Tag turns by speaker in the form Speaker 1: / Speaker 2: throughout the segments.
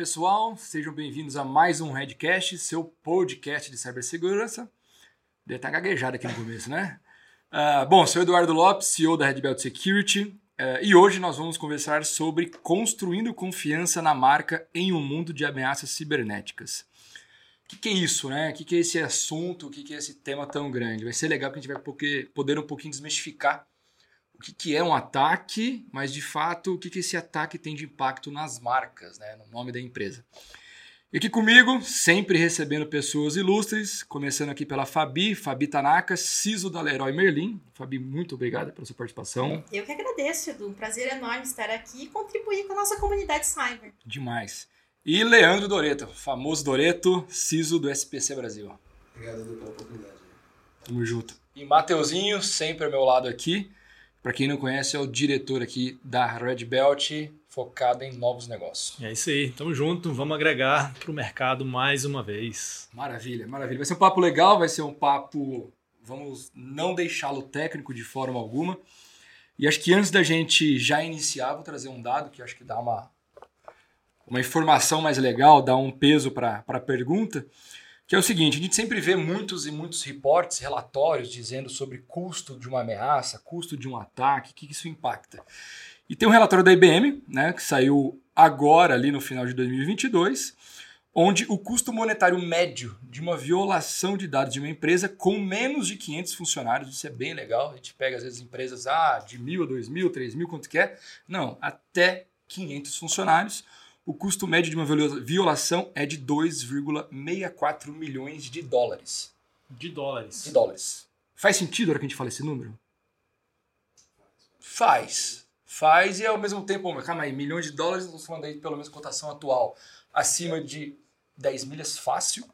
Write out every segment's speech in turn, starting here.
Speaker 1: pessoal, sejam bem-vindos a mais um Redcast, seu podcast de cibersegurança. Deve estar gaguejado aqui no começo, né? Uh, bom, sou Eduardo Lopes, CEO da Red Belt Security, uh, e hoje nós vamos conversar sobre construindo confiança na marca em um mundo de ameaças cibernéticas. O que, que, é isso, né? O que, que, é esse assunto? O que, que, é esse tema tão grande? Vai ser legal que a gente vai poder um pouquinho desmistificar o que, que é um ataque, mas de fato o que, que esse ataque tem de impacto nas marcas, né, no nome da empresa. E aqui comigo, sempre recebendo pessoas ilustres, começando aqui pela Fabi, Fabi Tanaka, CISO da Leroy Merlin. Fabi, muito obrigada pela sua participação.
Speaker 2: Eu que agradeço, Edu. Um prazer enorme estar aqui e contribuir com a nossa comunidade cyber.
Speaker 1: Demais. E Leandro Doreto, famoso Doreto, CISO do SPC Brasil.
Speaker 3: Obrigado, Edu, pela oportunidade.
Speaker 1: Tamo junto. E Mateuzinho, sempre ao meu lado aqui. Para quem não conhece, é o diretor aqui da Red Belt, focado em novos negócios.
Speaker 4: É isso aí, tamo junto, vamos agregar para o mercado mais uma vez.
Speaker 1: Maravilha, maravilha. Vai ser um papo legal, vai ser um papo. Vamos não deixá-lo técnico de forma alguma. E acho que antes da gente já iniciar, vou trazer um dado que acho que dá uma, uma informação mais legal, dá um peso para a pergunta que é o seguinte: a gente sempre vê muitos e muitos reportes, relatórios dizendo sobre custo de uma ameaça, custo de um ataque, o que isso impacta. E tem um relatório da IBM, né, que saiu agora, ali no final de 2022, onde o custo monetário médio de uma violação de dados de uma empresa com menos de 500 funcionários, isso é bem legal, a gente pega às vezes empresas ah, de mil a dois mil, três mil, quanto quer, não, até 500 funcionários, o custo médio de uma violação é de 2,64 milhões de dólares.
Speaker 4: De dólares.
Speaker 1: De dólares. Faz sentido a hora que a gente fala esse número? Faz. Faz e ao mesmo tempo, calma aí, milhões de dólares, estamos falando aí pelo menos cotação atual, acima de 10 milhas fácil.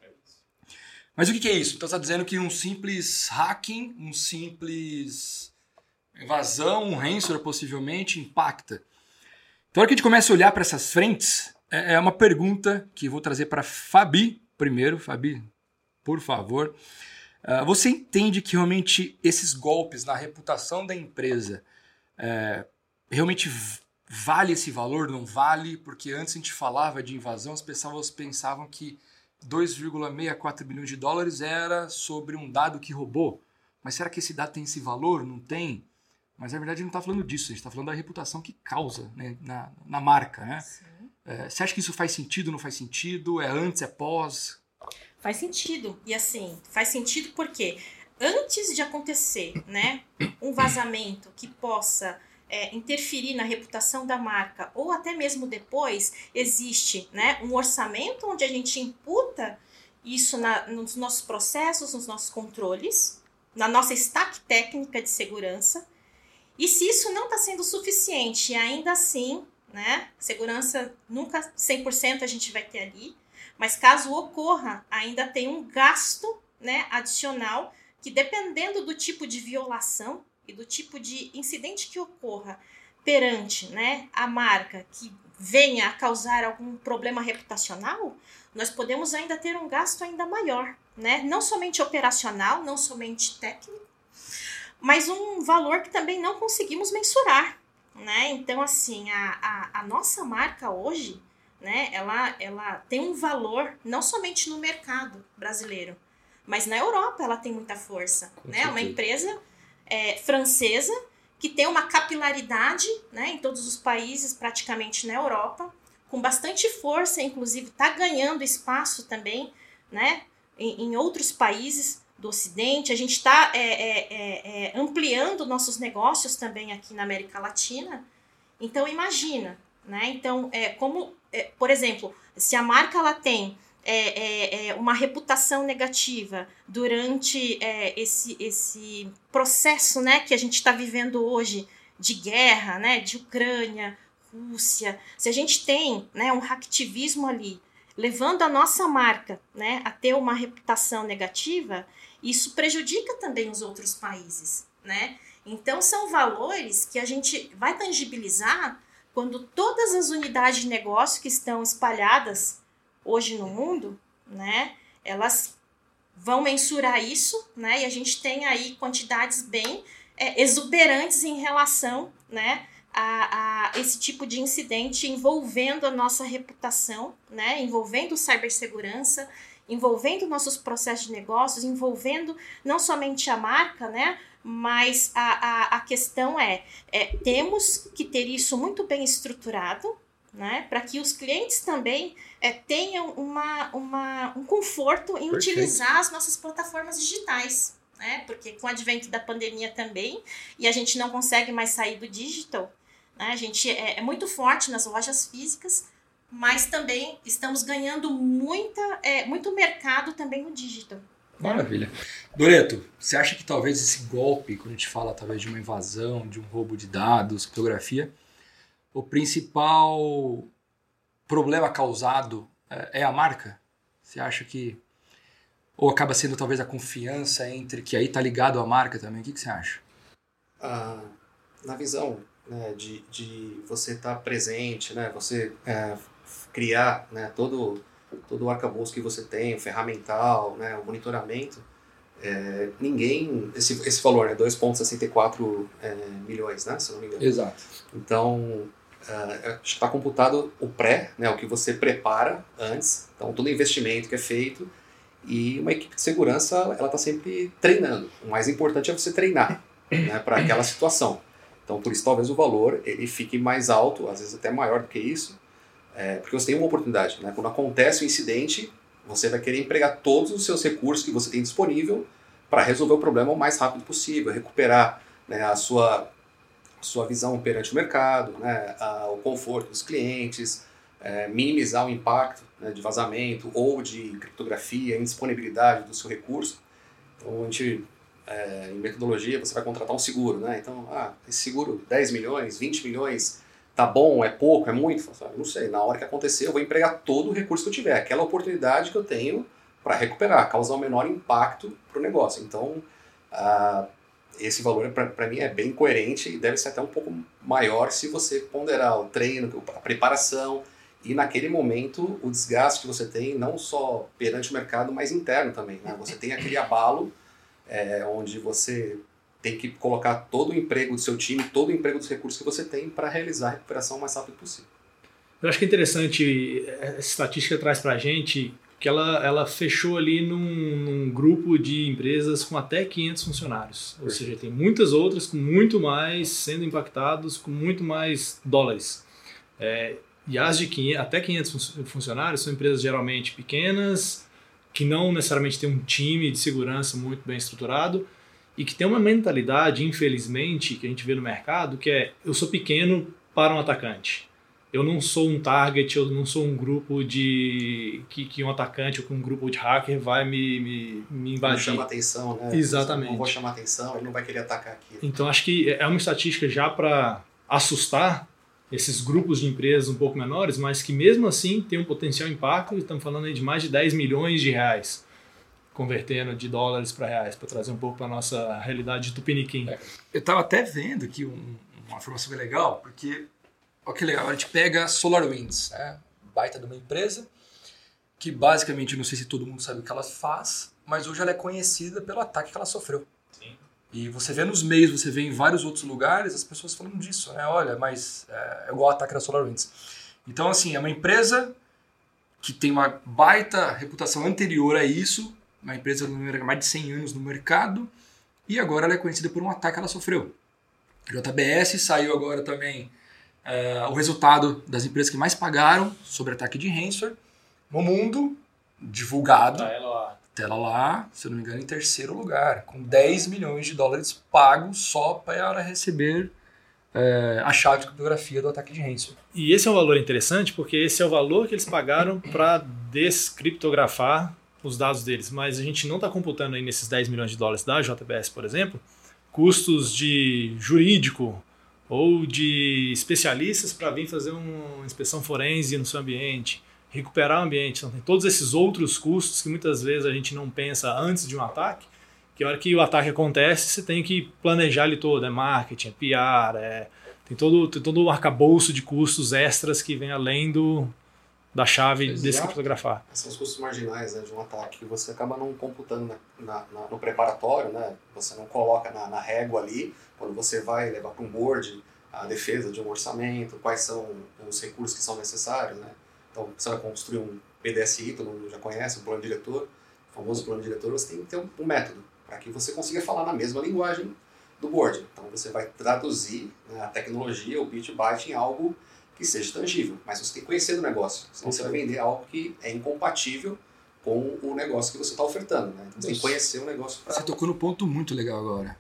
Speaker 1: Mas o que, que é isso? Então está dizendo que um simples hacking, um simples invasão, um ransomware possivelmente impacta então, a hora que a gente começa a olhar para essas frentes, é, é uma pergunta que vou trazer para Fabi primeiro. Fabi, por favor. Uh, você entende que realmente esses golpes na reputação da empresa é, realmente vale esse valor? Não vale? Porque antes a gente falava de invasão, as pessoas pensavam que 2,64 bilhões de dólares era sobre um dado que roubou. Mas será que esse dado tem esse valor? Não tem? Mas na verdade não está falando disso, a gente está falando da reputação que causa né, na, na marca. Né? É, você acha que isso faz sentido, não faz sentido? É antes, é pós?
Speaker 2: Faz sentido. E assim, faz sentido porque antes de acontecer né, um vazamento que possa é, interferir na reputação da marca, ou até mesmo depois, existe né, um orçamento onde a gente imputa isso na, nos nossos processos, nos nossos controles, na nossa stack técnica de segurança e se isso não está sendo suficiente, ainda assim, né? Segurança nunca 100% a gente vai ter ali, mas caso ocorra, ainda tem um gasto, né, adicional que dependendo do tipo de violação e do tipo de incidente que ocorra perante, né, a marca que venha a causar algum problema reputacional, nós podemos ainda ter um gasto ainda maior, né? Não somente operacional, não somente técnico, mas um valor que também não conseguimos mensurar, né? Então, assim, a, a, a nossa marca hoje, né, ela, ela tem um valor não somente no mercado brasileiro, mas na Europa ela tem muita força, Com né? Certeza. Uma empresa é, francesa que tem uma capilaridade, né, em todos os países, praticamente na Europa, com bastante força, inclusive está ganhando espaço também, né, em, em outros países, do Ocidente, a gente está é, é, é, é, ampliando nossos negócios também aqui na América Latina. Então imagina, né? Então, é, como, é, por exemplo, se a marca ela tem é, uma reputação negativa durante esse, esse processo né, que a gente está vivendo hoje de guerra, né, de Ucrânia, Rússia, se a gente tem né, um hacktivismo ali, levando a nossa marca né, a ter uma reputação negativa, isso prejudica também os outros países, né? Então são valores que a gente vai tangibilizar quando todas as unidades de negócio que estão espalhadas hoje no mundo, né, elas vão mensurar isso, né, e a gente tem aí quantidades bem é, exuberantes em relação, né, a, a, esse tipo de incidente envolvendo a nossa reputação, né? envolvendo cibersegurança, envolvendo nossos processos de negócios, envolvendo não somente a marca, né? mas a, a, a questão é, é, temos que ter isso muito bem estruturado, né? para que os clientes também é, tenham uma, uma, um conforto em Perfeito. utilizar as nossas plataformas digitais. Né? Porque com o advento da pandemia também, e a gente não consegue mais sair do digital, né? A gente é, é muito forte nas lojas físicas, mas também estamos ganhando muita, é, muito mercado também no digital.
Speaker 1: Maravilha. Doreto, você acha que talvez esse golpe, quando a gente fala talvez de uma invasão, de um roubo de dados, criptografia, o principal problema causado é, é a marca? Você acha que. Ou acaba sendo talvez a confiança entre. que aí está ligado à marca também? O que, que você acha?
Speaker 3: Ah, na visão né, de, de você estar tá presente, né, você é, criar né, todo, todo o arcabouço que você tem, o ferramental, né, o monitoramento, é, ninguém, esse, esse valor, né, 2,64 é, milhões, né, se não me engano.
Speaker 1: Exato.
Speaker 3: Então, é, está computado o pré, né, o que você prepara antes, então todo investimento que é feito, e uma equipe de segurança, ela está sempre treinando. O mais importante é você treinar né, para aquela situação. Então, por isso, talvez o valor ele fique mais alto, às vezes até maior do que isso, é, porque você tem uma oportunidade. Né? Quando acontece o um incidente, você vai querer empregar todos os seus recursos que você tem disponível para resolver o problema o mais rápido possível, recuperar né, a, sua, sua visão perante o mercado, né, a, o conforto dos clientes, é, minimizar o impacto né, de vazamento ou de criptografia, indisponibilidade do seu recurso. Então, a gente é, em metodologia, você vai contratar um seguro, né? Então, ah, esse seguro 10 milhões, 20 milhões, tá bom, é pouco, é muito? não sei, na hora que acontecer eu vou empregar todo o recurso que eu tiver, aquela oportunidade que eu tenho para recuperar, causar o menor impacto para o negócio. Então, ah, esse valor para mim é bem coerente e deve ser até um pouco maior se você ponderar o treino, a preparação e naquele momento o desgaste que você tem, não só perante o mercado, mas interno também. Né? Você tem aquele abalo é, onde você tem que colocar todo o emprego do seu time, todo o emprego dos recursos que você tem para realizar a recuperação o mais rápido possível.
Speaker 4: Eu acho que é interessante, essa estatística traz para a gente que ela, ela fechou ali num, num, grupo de empresas com até 500 funcionários. Ou seja, tem muitas outras com muito mais sendo impactados, com muito mais dólares. É, e as de 500, até 500 funcionários são empresas geralmente pequenas, que não necessariamente tem um time de segurança muito bem estruturado e que tem uma mentalidade, infelizmente, que a gente vê no mercado, que é eu sou pequeno para um atacante. Eu não sou um target, eu não sou um grupo de. que, que um atacante ou que um grupo de hacker vai me, me, me invadir.
Speaker 3: Não chama atenção, né?
Speaker 4: Exatamente.
Speaker 3: Não vou chamar atenção, ele não vai querer atacar aqui.
Speaker 4: Então acho que é uma estatística já para assustar esses grupos de empresas um pouco menores, mas que mesmo assim tem um potencial impacto, estamos falando aí de mais de 10 milhões de reais, convertendo de dólares para reais, para trazer um pouco para a nossa realidade de Tupiniquim. É,
Speaker 1: eu estava até vendo aqui um, uma informação que é legal, porque, olha que legal, a gente pega SolarWinds, né? baita de uma empresa, que basicamente, não sei se todo mundo sabe o que ela faz, mas hoje ela é conhecida pelo ataque que ela sofreu. E você vê nos meios, você vê em vários outros lugares as pessoas falando disso, né? Olha, mas é, é igual o ataque da SolarWinds. Então, assim, é uma empresa que tem uma baita reputação anterior a isso, uma empresa com mais de 100 anos no mercado, e agora ela é conhecida por um ataque que ela sofreu. JBS saiu agora também é, o resultado das empresas que mais pagaram sobre ataque de ransomware no mundo, divulgado.
Speaker 4: Ah, ela
Speaker 1: Tela lá, se eu não me engano, em terceiro lugar, com 10 milhões de dólares pagos só para receber é, a chave de criptografia do ataque de ransomware.
Speaker 4: E esse é um valor interessante porque esse é o valor que eles pagaram para descriptografar os dados deles. Mas a gente não está computando aí nesses 10 milhões de dólares da JBS, por exemplo, custos de jurídico ou de especialistas para vir fazer uma inspeção forense no seu ambiente recuperar o ambiente. Então, tem todos esses outros custos que muitas vezes a gente não pensa antes de um ataque, que a hora que o ataque acontece, você tem que planejar ele todo, é marketing, é PR, é, tem, todo, tem todo o arcabouço de custos extras que vem além do, da chave Exato. desse criptografar.
Speaker 3: São os custos marginais né, de um ataque que você acaba não computando na, na, no preparatório, né? você não coloca na, na régua ali, quando você vai levar para um board a defesa de um orçamento, quais são os recursos que são necessários, né? Então, você vai construir um PDSI, todo mundo já conhece, um plano diretor, o famoso plano diretor, você tem que ter um, um método para que você consiga falar na mesma linguagem do board. Então, você vai traduzir né, a tecnologia, o bit byte, em algo que seja tangível, mas você tem que conhecer do negócio, senão você vai vender algo que é incompatível com o negócio que você está ofertando. Né? Então, você tem que conhecer o negócio para...
Speaker 1: Você tocou no ponto muito legal agora.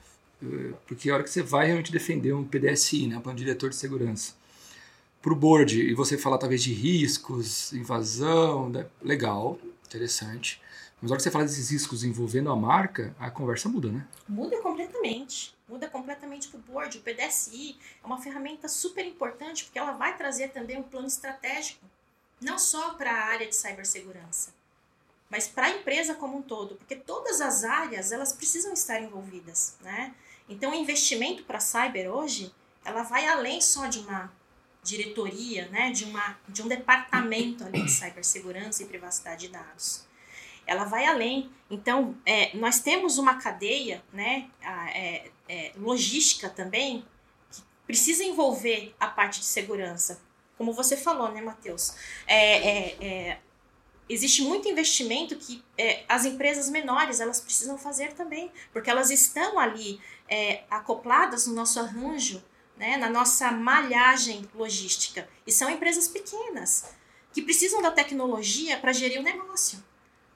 Speaker 1: Porque a hora que você vai realmente defender um PDSI, né, um plano diretor de segurança, para o board, e você falar talvez de riscos, invasão, né, legal, interessante. Mas a hora que você fala desses riscos envolvendo a marca, a conversa muda, né?
Speaker 2: Muda completamente. Muda completamente para o board. O PDSI é uma ferramenta super importante porque ela vai trazer também um plano estratégico, não só para a área de cibersegurança, mas para a empresa como um todo, porque todas as áreas elas precisam estar envolvidas, né? Então, o investimento para cyber hoje, ela vai além só de uma diretoria, né, de, uma, de um departamento ali de cibersegurança e privacidade de dados. Ela vai além. Então, é, nós temos uma cadeia, né, é, é, logística também, que precisa envolver a parte de segurança. Como você falou, né, Matheus? É, é, é existe muito investimento que as empresas menores elas precisam fazer também, porque elas estão ali acopladas no nosso arranjo, né, na nossa malhagem logística. E são empresas pequenas que precisam da tecnologia para gerir o negócio.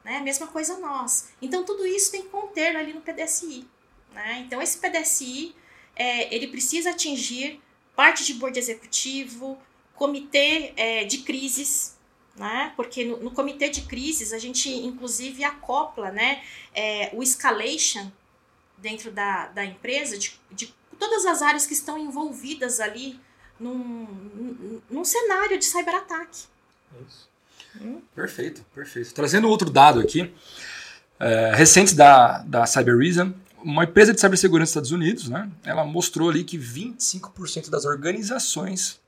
Speaker 2: Né? Mesma coisa nós. Então tudo isso tem que conter ali no PDSI. Né? Então esse PDSI é, ele precisa atingir parte de board executivo, comitê é, de crises, né? Porque no, no, comitê de crises a gente inclusive acopla, né, é, o escalation dentro da, da empresa de, de todas as áreas que estão envolvidas ali num, num cenário de cyberataque.
Speaker 1: Isso. Perfeito, perfeito. Trazendo outro dado aqui, é, recente da, da Cybereason, uma empresa de cibersegurança dos Estados Unidos, né, ela mostrou ali que 25% das organizações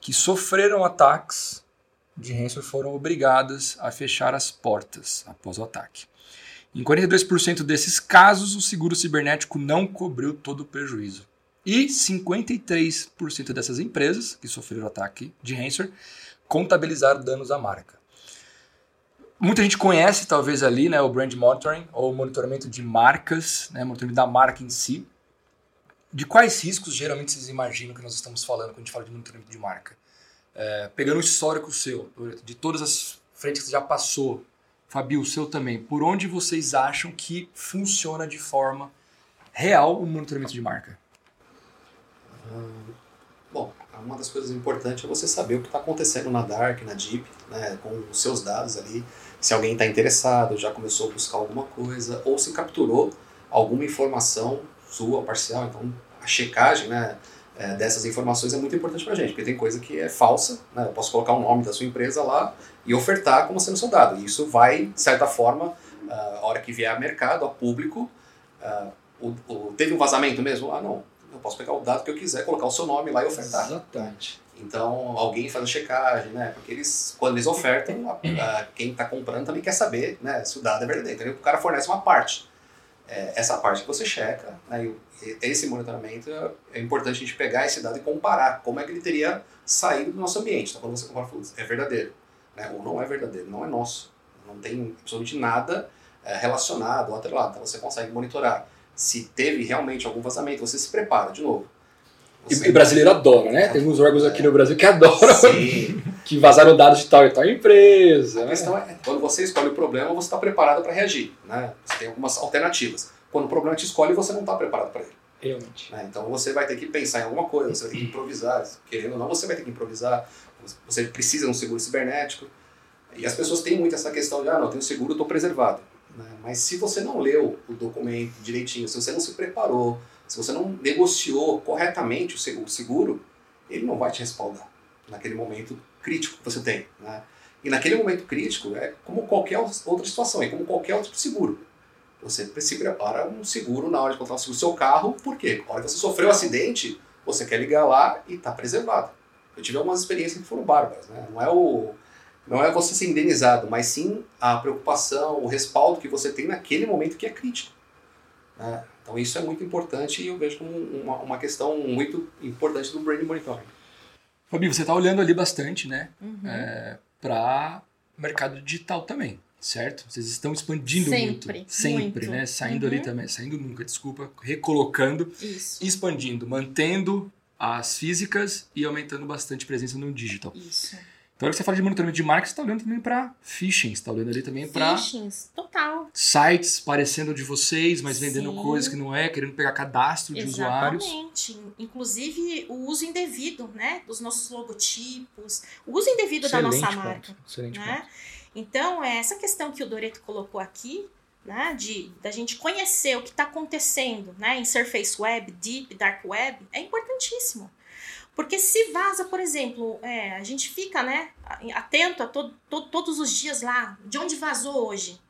Speaker 1: que sofreram ataques de ransomware foram obrigadas a fechar as portas após o ataque. Em 42% desses casos, o seguro cibernético não cobriu todo o prejuízo. E 53% dessas empresas que sofreram ataque de ransomware contabilizaram danos à marca. Muita gente conhece, talvez, ali, né, o brand monitoring, ou monitoramento de marcas, né, monitoramento da marca em si. De quais riscos geralmente vocês imaginam que nós estamos falando quando a gente fala de monitoramento de marca? É, pegando o histórico seu, de todas as frentes que você já passou, Fabio, o seu também, por onde vocês acham que funciona de forma real o monitoramento de marca?
Speaker 3: Hum, bom, uma das coisas importantes é você saber o que está acontecendo na Dark, na Deep, né, com os seus dados ali. Se alguém está interessado, já começou a buscar alguma coisa, ou se capturou alguma informação sua, parcial. Então, a checagem, né, é, dessas informações é muito importante para a gente, porque tem coisa que é falsa, né? eu posso colocar o nome da sua empresa lá e ofertar como sendo seu dado. E isso vai, de certa forma, a hora que vier a mercado, a público, uh, o, o, teve um vazamento mesmo? Ah, não. Eu posso pegar o dado que eu quiser, colocar o seu nome lá e ofertar.
Speaker 1: Exatamente.
Speaker 3: Então, alguém faz a checagem, né? Porque eles, quando eles ofertam, a, a, quem está comprando também quer saber né, se o dado é verdadeiro. Então, o cara fornece uma parte. É, essa parte que você checa, né, e esse monitoramento é importante a gente pegar esse dado e comparar como é que ele teria saído do nosso ambiente. Então, quando você compara, é verdadeiro, né? ou não é verdadeiro, não é nosso. Não tem absolutamente nada é, relacionado ou atrelado. Então, você consegue monitorar se teve realmente algum vazamento, você se prepara de novo.
Speaker 1: Você... E, brasileiro adora, né? Tem uns órgãos aqui no Brasil que adoram que vazaram dados de tal e tal empresa.
Speaker 3: A né? questão é, quando você escolhe o problema, você está preparado para reagir. Né? Você tem algumas alternativas. Quando o problema te escolhe, você não está preparado para ele.
Speaker 1: Realmente.
Speaker 3: Né? Então você vai ter que pensar em alguma coisa, você vai ter que improvisar. Querendo ou não, você vai ter que improvisar. Você precisa de um seguro cibernético. E as pessoas têm muito essa questão de, ah, não, eu tenho seguro, estou preservado. Né? Mas se você não leu o documento direitinho, se você não se preparou, se você não negociou corretamente o seguro, ele não vai te respaldar naquele momento crítico que você tem. Né? E naquele momento crítico é como qualquer outra situação, é como qualquer outro seguro. Você se prepara um seguro na hora de contratar o seguro do seu carro, por quê? Na hora que você sofreu um acidente, você quer ligar lá e está preservado. Eu tive algumas experiências que foram bárbaras. Né? Não, é o, não é você ser indenizado, mas sim a preocupação, o respaldo que você tem naquele momento que é crítico. Né? Então isso é muito importante e eu vejo como uma, uma questão muito importante do brand monitoring.
Speaker 1: Fabi, você está olhando ali bastante, né?
Speaker 2: Uhum.
Speaker 1: É, para mercado digital também, certo? Vocês estão expandindo
Speaker 2: Sempre,
Speaker 1: muito. Sempre,
Speaker 2: muito.
Speaker 1: né? Saindo ali
Speaker 2: Uhum.
Speaker 1: também. Saindo nunca, desculpa. Recolocando,
Speaker 2: Isso.
Speaker 1: expandindo, mantendo as físicas e aumentando bastante presença no digital.
Speaker 2: Isso.
Speaker 1: Então, hora que você fala de monitoramento de marca, você está olhando também para phishing, você está olhando ali também para
Speaker 2: Phishings, total.
Speaker 1: sites parecendo de vocês, mas vendendo coisas que não é, querendo pegar cadastro de usuários.
Speaker 2: Exatamente. Inclusive o uso indevido, né, dos nossos logotipos, o uso indevido da nossa
Speaker 1: Excelente
Speaker 2: marca,
Speaker 1: ponto. Excelente
Speaker 2: né?
Speaker 1: ponto.
Speaker 2: Então, é essa questão que o Doreto colocou aqui, né, de da gente conhecer o que está acontecendo, né, em Surface Web, Deep, Dark Web, é importantíssimo. Porque se vaza, por exemplo, é, a gente fica, né, atento a to, to- todos os dias lá, de onde vazou hoje,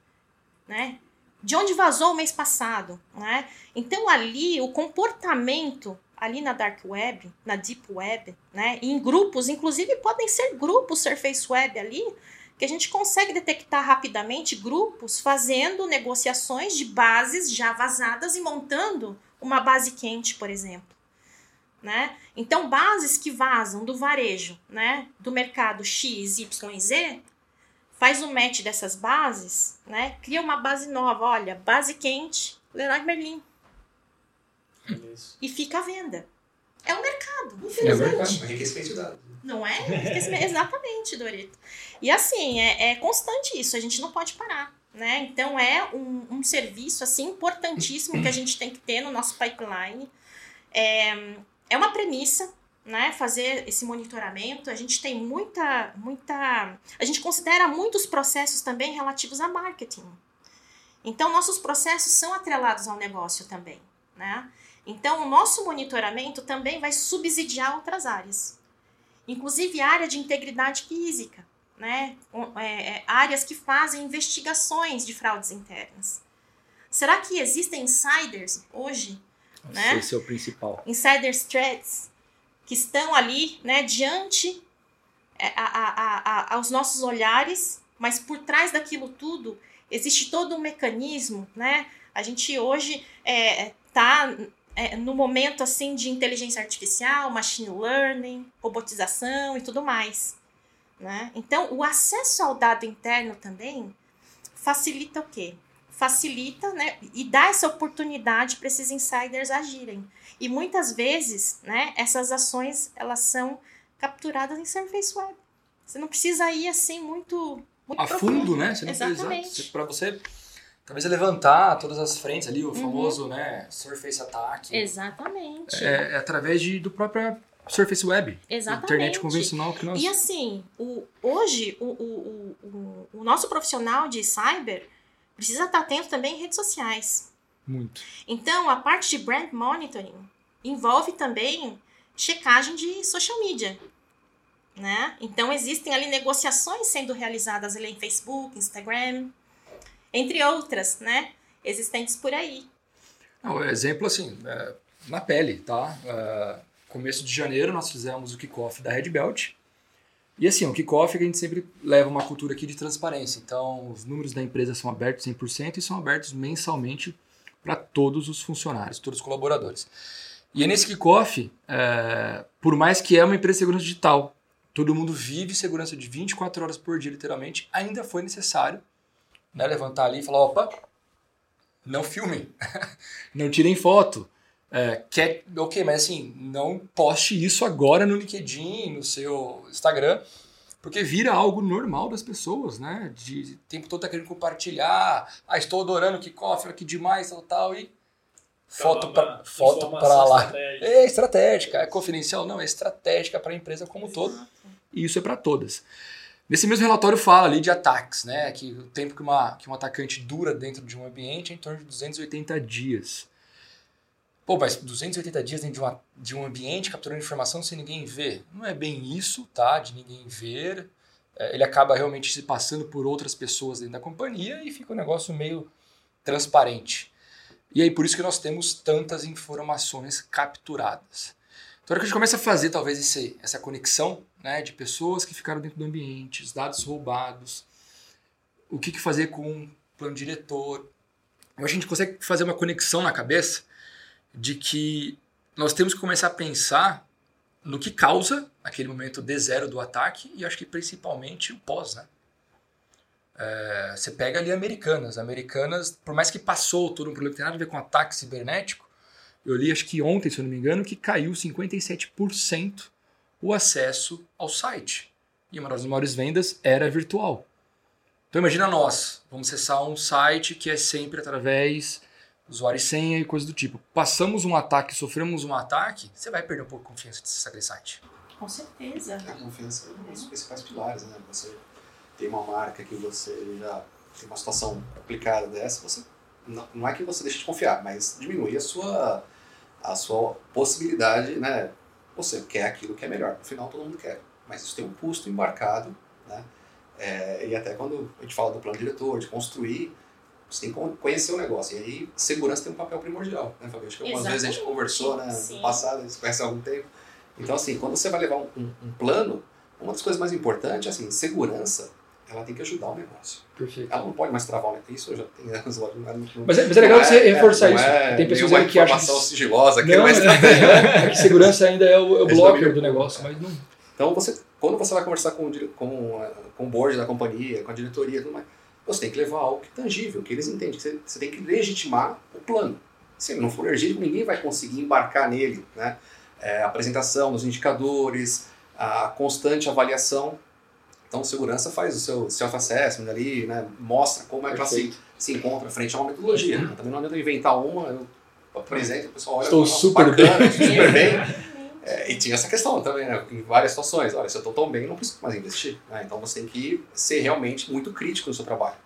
Speaker 2: né? De onde vazou o mês passado, né? Então ali o comportamento ali na dark web, na deep web, né, em grupos, inclusive podem ser grupos Surface Web ali, que a gente consegue detectar rapidamente grupos fazendo negociações de bases já vazadas e montando uma base quente, por exemplo. Né? Então, bases que vazam do varejo, né, do mercado X, Y e Z, faz um match dessas bases, né, cria uma base nova, olha, base quente, Leroy Merlin,
Speaker 4: Isso.
Speaker 2: e fica à venda. É o mercado,
Speaker 1: É
Speaker 2: infelizmente.
Speaker 3: Enriquecimento de dados.
Speaker 2: Não é? Esquecimento- Exatamente, Dorito. E assim, é, é constante isso, a gente não pode parar. Né? Então é um, um serviço assim importantíssimo que a gente tem que ter no nosso pipeline. É, é uma premissa, né? Fazer esse monitoramento. A gente tem muita, muita. A gente considera muitos processos também relativos a marketing. Então, nossos processos são atrelados ao negócio também. Né? Então, o nosso monitoramento também vai subsidiar outras áreas inclusive área de integridade física, né? É, é, áreas que fazem investigações de fraudes internas. Será que existem insiders hoje, né?
Speaker 1: Esse é o principal.
Speaker 2: insiders threats, que estão ali, né, diante é, a, a, a, aos nossos olhares, mas por trás daquilo tudo existe todo um mecanismo, né? A gente hoje está no momento assim de inteligência artificial, machine learning, robotização e tudo mais, né? Então, o acesso ao dado interno também facilita o quê? Facilita, né? E dá essa oportunidade para esses insiders agirem. E muitas vezes, né, essas ações elas são capturadas em Surface Web. Você não precisa ir assim muito, muito
Speaker 1: A
Speaker 2: profundo.
Speaker 1: fundo, né? Você não
Speaker 2: Exatamente.
Speaker 1: precisa. Para você, talvez levantar todas as frentes ali,
Speaker 2: Uhum.
Speaker 1: o famoso, né, Surface Attack.
Speaker 2: Exatamente.
Speaker 1: É, é através de, do próprio Surface Web.
Speaker 2: Exatamente.
Speaker 1: Internet convencional que nós.
Speaker 2: E assim, o, hoje o, o, o, o, o nosso profissional de cyber precisa estar atento também em redes sociais.
Speaker 1: Muito.
Speaker 2: Então, a parte de brand monitoring envolve também checagem de social media. Né? Então, existem ali negociações sendo realizadas ali em Facebook, Instagram, entre outras, né? Existentes por aí.
Speaker 1: Não, exemplo, assim, é, na pele, tá? É, começo de janeiro nós fizemos o kickoff da Red Belt. E assim, o kickoff a gente sempre leva uma cultura aqui de transparência. Então, os números da empresa são abertos 100% e são abertos mensalmente para todos os funcionários, todos os colaboradores. E é nesse kickoff, é, por mais que é uma empresa de segurança digital, todo mundo vive segurança de 24 horas por dia, literalmente, ainda foi necessário né, levantar ali e falar, opa, não filmem, não tirem foto. É, quer, ok, mas assim, não poste isso agora no LinkedIn, no seu Instagram, porque vira algo normal das pessoas, né? De o tempo todo tá querendo compartilhar, ah, estou adorando o kickoff, que demais, tal, tal, e foto
Speaker 4: Uma
Speaker 1: para foto para lá.
Speaker 4: estratégica.
Speaker 1: É estratégica, é confidencial? Não, é estratégica para a empresa como um todo e isso é para todas. Nesse mesmo relatório fala ali de ataques, né? Que o tempo que, uma, que um atacante dura dentro de um ambiente é em torno de 280 dias. Pô, mas 280 dias dentro de, uma, de um ambiente capturando informação sem ninguém ver? Não é bem isso, tá? De ninguém ver. É, ele acaba realmente se passando por outras pessoas dentro da companhia e fica um negócio meio transparente. E aí por isso que nós temos tantas informações capturadas. Então, a hora que a gente começa a fazer, talvez, esse, essa conexão né, de pessoas que ficaram dentro do ambiente, os dados roubados, o que, que fazer com o plano diretor, a gente consegue fazer uma conexão na cabeça de que nós temos que começar a pensar no que causa aquele momento D0 do ataque e acho que principalmente o pós, né? É, você pega ali Americanas. Americanas, por mais que passou todo um problema que tem nada a ver com ataque cibernético, eu li acho que ontem, se eu não me engano, que caiu 57% o acesso ao site. E uma das maiores vendas era virtual. Então imagina nós, vamos acessar um site que é sempre através usuário e senha e coisa do tipo. Passamos um ataque, sofremos um ataque, você vai perder um pouco de confiança de acessar aquele site.
Speaker 2: Com certeza.
Speaker 3: A confiança é um dos principais pilares, né? Você tem uma marca que você já tem uma situação complicada dessa, você não, não é que você deixe de confiar, mas diminui a sua a sua possibilidade, né? Você quer aquilo que é melhor. No final todo mundo quer, mas isso tem um custo embarcado, né? É, e até quando a gente fala do plano diretor, de construir, você tem que conhecer o negócio. E aí, segurança tem um papel primordial, né, Fabio? Acho que algumas vezes a gente conversou, né, no passado, você conhece há algum tempo. Então, assim, quando você vai levar um, um, plano, uma das coisas mais importantes é, assim, segurança ela tem que ajudar o negócio.
Speaker 1: Perfeito.
Speaker 3: Ela não pode mais travar o negócio. Isso eu já tenho anos lá.
Speaker 1: Mas, é, mas é legal você é, reforçar isso.
Speaker 3: É,
Speaker 1: tem pessoas aí que acham
Speaker 3: que... sigilosa, que
Speaker 1: não, é, é, é, que segurança ainda é o, é o blocker do negócio, mas não...
Speaker 3: Então, você, quando você vai conversar com, com, com o board da companhia, com a diretoria tudo mais, você tem que levar algo que é tangível, que eles entendem. Você, você tem que legitimar o plano. Se ele não for legítimo, ninguém vai conseguir embarcar nele. Né? É, a apresentação dos indicadores, a constante avaliação então, segurança faz o seu self-assessment ali, né? mostra como é que ela se, se encontra frente a uma metodologia. Uhum. Também não adianta inventar uma, eu apresento, o pessoal olha,
Speaker 1: estou super bacana, bem.
Speaker 3: super bem. É, e tinha essa questão também, né? em várias situações. Olha, se eu estou tão bem, não preciso mais investir. Né? Então, você tem que ser realmente muito crítico no seu trabalho.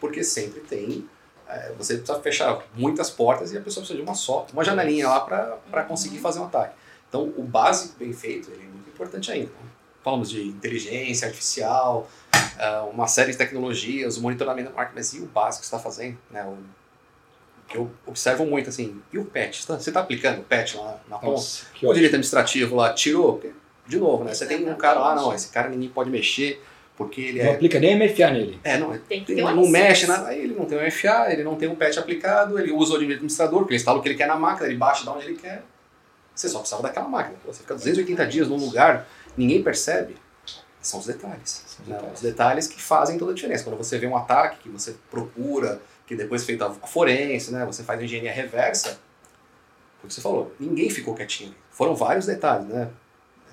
Speaker 3: Porque sempre tem... É, você precisa fechar muitas portas e a pessoa precisa de uma só, uma janelinha lá para conseguir uhum. fazer um ataque. Então, o básico bem feito é muito importante ainda falamos de inteligência artificial, uh, uma série de tecnologias, o monitoramento da marca, mas e o básico que você está fazendo? Né? O, que eu observo muito, assim, e o patch? Você está aplicando o patch lá na ponta? O direito administrativo lá tirou? De novo, né? Você tem um cara lá, não, esse cara ninguém pode mexer, porque ele
Speaker 1: não é... aplica nem MFA nele.
Speaker 3: É, não, tem tem, não mexe nada, aí ele não tem o MFA, ele não tem o patch aplicado, ele usa o administrador, porque ele instala o que ele quer na máquina, ele baixa de onde ele quer. Você só precisava daquela máquina. Você fica 280 dias num lugar ninguém percebe são os detalhes. São os, né? detalhes. os detalhes que fazem toda a diferença. Quando você vê um ataque que você procura, que depois é feito a forense, né? você faz a engenharia reversa, o que você falou, ninguém ficou quietinho. Foram vários detalhes, né?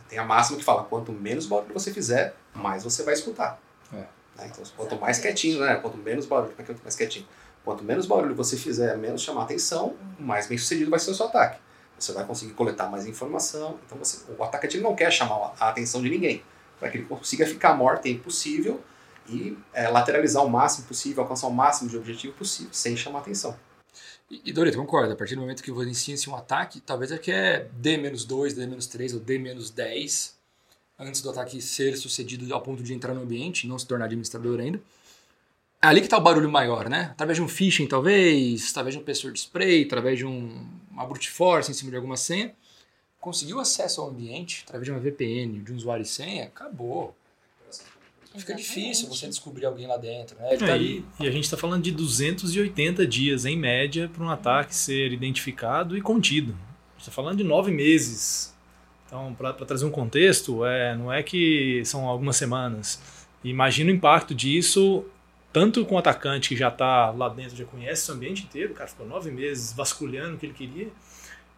Speaker 3: Tem a máxima que fala, quanto menos barulho você fizer, mais você vai escutar. É. Né? Então, quanto mais quietinho, né? Quanto menos barulho, quanto mais quietinho. Quanto menos barulho você fizer, menos chamar atenção, mais bem sucedido vai ser o seu ataque você vai conseguir coletar mais informação. Então você, o atacante não quer chamar a atenção de ninguém, para que ele consiga ficar o maior tempo possível e é, lateralizar o máximo possível, alcançar o máximo de objetivo possível, sem chamar atenção.
Speaker 1: E, e Dorito, concorda, a partir do momento que você inicia um ataque, talvez aqui é D-2, D-3 ou D-10, antes do ataque ser sucedido ao ponto de entrar no ambiente, não se tornar administrador ainda. É ali que está o barulho maior, né? Através de um phishing, talvez, através de um pessoa de spray, através de um, uma brute force em cima de alguma senha. Conseguiu acesso ao ambiente através de uma VPN, de um usuário e senha, acabou. Fica Exatamente. difícil você descobrir alguém lá dentro, né?
Speaker 4: Ele tá é, ali... E a gente está falando de 280 dias, em média, para um ataque ser identificado e contido. A gente está falando de nove meses. Então, para trazer um contexto, é, não é que são algumas semanas. Imagina o impacto disso tanto com o atacante que já está lá dentro, já conhece o ambiente inteiro, o cara ficou nove meses vasculhando o que ele queria,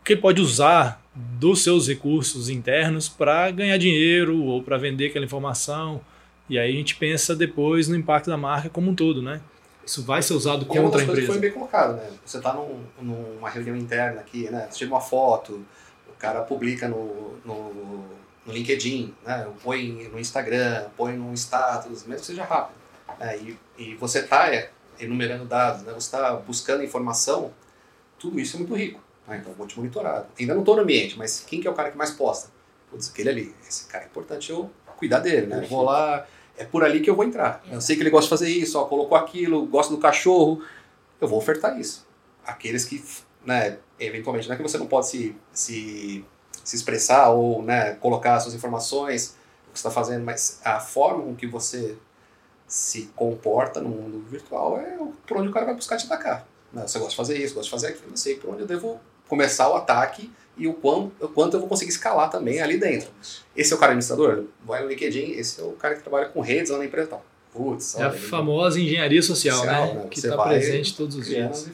Speaker 4: que ele pode usar dos seus recursos internos para ganhar dinheiro ou para vender aquela informação. E aí a gente pensa depois no impacto da marca como um todo, né? Isso vai ser usado contra a empresa.
Speaker 3: foi bem colocado, né? Você está num, numa reunião interna aqui, né? Você tira uma foto, o cara publica no, no, no LinkedIn, né? põe no Instagram, põe no status, mesmo que seja rápido né, e, e você está é, enumerando dados, né, você está buscando informação, tudo isso é muito rico. Né, então, eu vou te monitorar. Ainda não estou no ambiente, mas quem que é o cara que mais posta? Putz, aquele ali. Esse cara é importante eu cuidar dele, né? vou lá, é por ali que eu vou entrar. Eu sei que ele gosta de fazer isso, ó, colocou aquilo, gosta do cachorro, eu vou ofertar isso. Aqueles que, né, eventualmente, não é que você não pode se, se, se expressar ou né, colocar suas informações, o que você está fazendo, mas a forma com que você se comporta no mundo virtual é por onde o cara vai buscar te atacar. Né? Você gosta de fazer isso, gosta de fazer aquilo, eu sei por onde eu devo começar o ataque e o quanto, o quanto eu vou conseguir escalar também ali dentro. Esse é o cara administrador? Vai no LinkedIn, esse é o cara que trabalha com redes lá na empresa tal. Putz,
Speaker 4: é a famosa engenharia social, social né? né? Que está presente todos os dias.